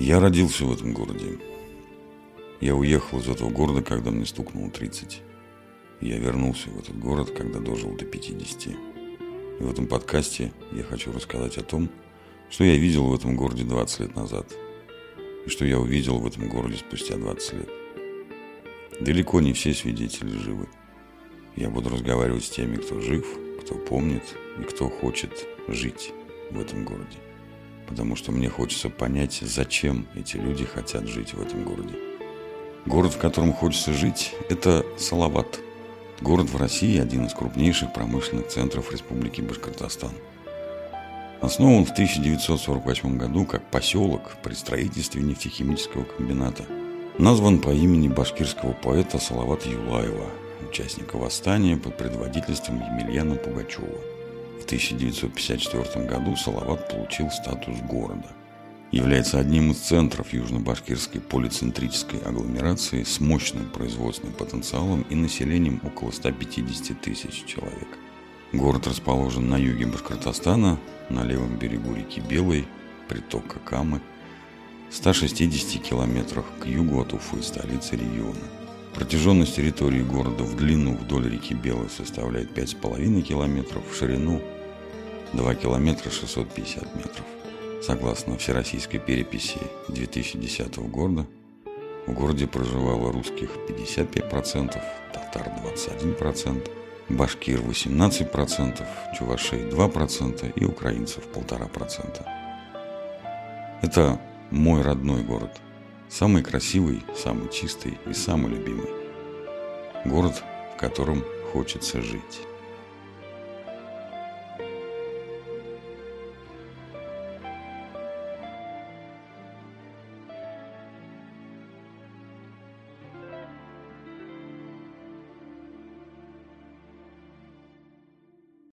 Я родился в этом городе. Я уехал из этого города, когда мне стукнуло 30. Я вернулся в этот город, когда дожил до 50. И в этом подкасте я хочу рассказать о том, что я видел в этом городе 20 лет назад. И что я увидел в этом городе спустя 20 лет. Далеко не все свидетели живы. Я буду разговаривать с теми, кто жив, кто помнит и кто хочет жить в этом городе потому что мне хочется понять, зачем эти люди хотят жить в этом городе. Город, в котором хочется жить, это Салават. Город в России – один из крупнейших промышленных центров Республики Башкортостан. Основан в 1948 году как поселок при строительстве нефтехимического комбината. Назван по имени башкирского поэта Салавата Юлаева, участника восстания под предводительством Емельяна Пугачева – в 1954 году Салават получил статус города. Является одним из центров южно-башкирской полицентрической агломерации с мощным производственным потенциалом и населением около 150 тысяч человек. Город расположен на юге Башкортостана, на левом берегу реки Белой, притока Камы, 160 километрах к югу от Уфы, столицы региона. Протяженность территории города в длину вдоль реки Белой составляет 5,5 километров, в ширину 2 километра 650 метров. Согласно всероссийской переписи 2010 года, в городе проживало русских 55%, татар 21%, башкир 18%, чувашей 2% и украинцев 1,5%. Это мой родной город. Самый красивый, самый чистый и самый любимый. Город, в котором хочется жить.